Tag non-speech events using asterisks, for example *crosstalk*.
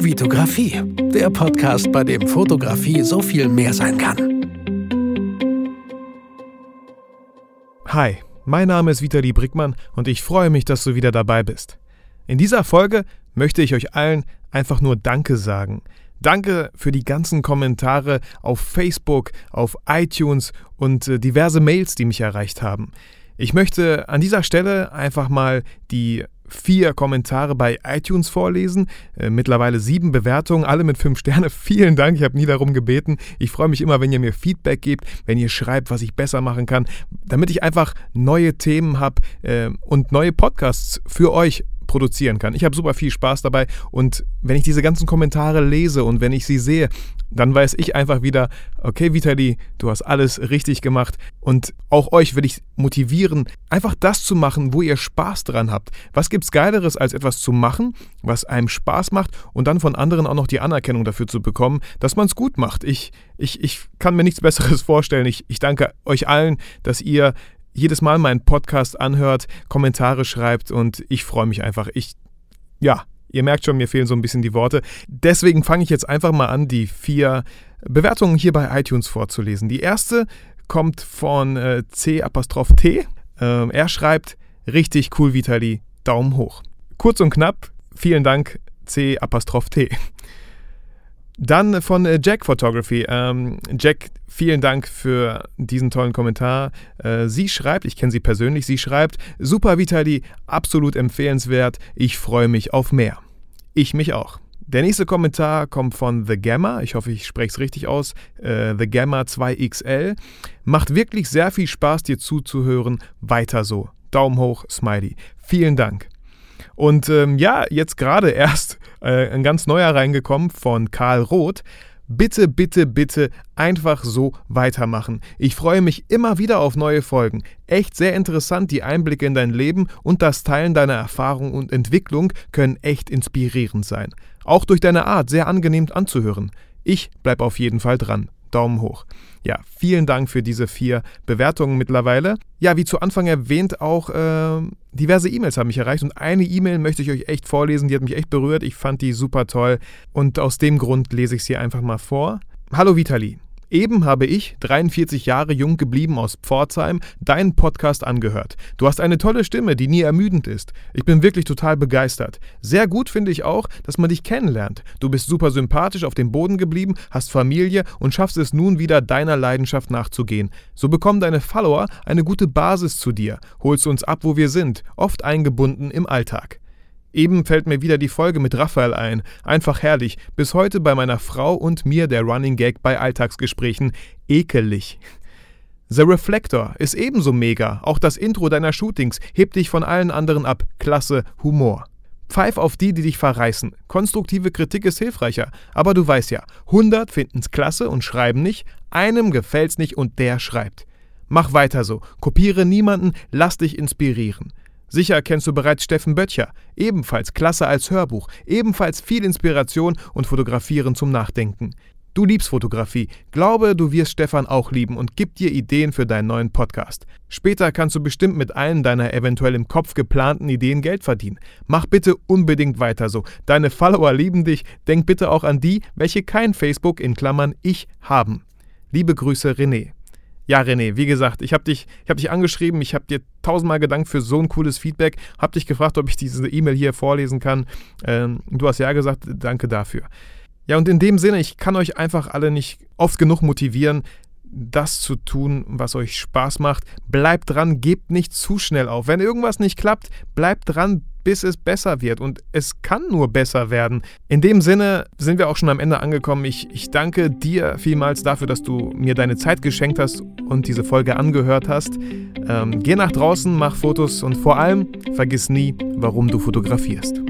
Vitografie, der Podcast, bei dem Fotografie so viel mehr sein kann. Hi, mein Name ist Vitali Brickmann und ich freue mich, dass du wieder dabei bist. In dieser Folge möchte ich euch allen einfach nur Danke sagen. Danke für die ganzen Kommentare auf Facebook, auf iTunes und äh, diverse Mails, die mich erreicht haben. Ich möchte an dieser Stelle einfach mal die vier Kommentare bei iTunes vorlesen. Äh, mittlerweile sieben Bewertungen, alle mit fünf Sterne. *laughs* Vielen Dank, ich habe nie darum gebeten. Ich freue mich immer, wenn ihr mir Feedback gebt, wenn ihr schreibt, was ich besser machen kann, damit ich einfach neue Themen habe äh, und neue Podcasts für euch produzieren kann. Ich habe super viel Spaß dabei und wenn ich diese ganzen Kommentare lese und wenn ich sie sehe, dann weiß ich einfach wieder, okay, Vitali, du hast alles richtig gemacht und auch euch will ich motivieren, einfach das zu machen, wo ihr Spaß dran habt. Was gibt's geileres als etwas zu machen, was einem Spaß macht und dann von anderen auch noch die Anerkennung dafür zu bekommen, dass man es gut macht. Ich, ich, ich kann mir nichts besseres *laughs* vorstellen. Ich, ich danke euch allen, dass ihr jedes Mal meinen Podcast anhört, Kommentare schreibt und ich freue mich einfach. Ich, ja, ihr merkt schon, mir fehlen so ein bisschen die Worte. Deswegen fange ich jetzt einfach mal an, die vier Bewertungen hier bei iTunes vorzulesen. Die erste kommt von äh, C-T. Ähm, er schreibt, richtig cool, Vitali, Daumen hoch. Kurz und knapp, vielen Dank, C-T. Dann von äh, Jack Photography. Ähm, Jack, vielen Dank für diesen tollen Kommentar. Äh, sie schreibt, ich kenne sie persönlich, sie schreibt, super Vitali, absolut empfehlenswert, ich freue mich auf mehr. Ich mich auch. Der nächste Kommentar kommt von The Gamma. Ich hoffe, ich spreche es richtig aus. Äh, The Gamma 2XL. Macht wirklich sehr viel Spaß, dir zuzuhören. Weiter so. Daumen hoch, Smiley. Vielen Dank. Und ähm, ja, jetzt gerade erst äh, ein ganz neuer reingekommen von Karl Roth. Bitte, bitte, bitte einfach so weitermachen. Ich freue mich immer wieder auf neue Folgen. Echt sehr interessant, die Einblicke in dein Leben und das Teilen deiner Erfahrung und Entwicklung können echt inspirierend sein. Auch durch deine Art sehr angenehm anzuhören. Ich bleib auf jeden Fall dran. Daumen hoch. Ja, vielen Dank für diese vier Bewertungen mittlerweile. Ja, wie zu Anfang erwähnt, auch äh, diverse E-Mails haben mich erreicht und eine E-Mail möchte ich euch echt vorlesen, die hat mich echt berührt. Ich fand die super toll und aus dem Grund lese ich sie einfach mal vor. Hallo Vitali. Eben habe ich, 43 Jahre jung geblieben aus Pforzheim, deinen Podcast angehört. Du hast eine tolle Stimme, die nie ermüdend ist. Ich bin wirklich total begeistert. Sehr gut finde ich auch, dass man dich kennenlernt. Du bist super sympathisch auf dem Boden geblieben, hast Familie und schaffst es nun wieder deiner Leidenschaft nachzugehen. So bekommen deine Follower eine gute Basis zu dir, holst uns ab, wo wir sind, oft eingebunden im Alltag. Eben fällt mir wieder die Folge mit Raphael ein. Einfach herrlich. Bis heute bei meiner Frau und mir der Running Gag bei Alltagsgesprächen. Ekelig. The Reflector ist ebenso mega. Auch das Intro deiner Shootings hebt dich von allen anderen ab. Klasse Humor. Pfeif auf die, die dich verreißen. Konstruktive Kritik ist hilfreicher. Aber du weißt ja, 100 finden's klasse und schreiben nicht, einem gefällt's nicht und der schreibt. Mach weiter so. Kopiere niemanden, lass dich inspirieren. Sicher kennst du bereits Steffen Böttcher, ebenfalls klasse als Hörbuch, ebenfalls viel Inspiration und Fotografieren zum Nachdenken. Du liebst Fotografie, glaube, du wirst Stefan auch lieben und gib dir Ideen für deinen neuen Podcast. Später kannst du bestimmt mit allen deiner eventuell im Kopf geplanten Ideen Geld verdienen. Mach bitte unbedingt weiter so. Deine Follower lieben dich, denk bitte auch an die, welche kein Facebook in Klammern ich haben. Liebe Grüße René. Ja, René, wie gesagt, ich habe dich, hab dich angeschrieben, ich habe dir tausendmal gedankt für so ein cooles Feedback, habe dich gefragt, ob ich diese E-Mail hier vorlesen kann. Ähm, du hast ja gesagt, danke dafür. Ja, und in dem Sinne, ich kann euch einfach alle nicht oft genug motivieren, das zu tun, was euch Spaß macht. Bleibt dran, gebt nicht zu schnell auf. Wenn irgendwas nicht klappt, bleibt dran, bis es besser wird. Und es kann nur besser werden. In dem Sinne sind wir auch schon am Ende angekommen. Ich, ich danke dir vielmals dafür, dass du mir deine Zeit geschenkt hast und diese Folge angehört hast. Ähm, geh nach draußen, mach Fotos und vor allem vergiss nie, warum du fotografierst.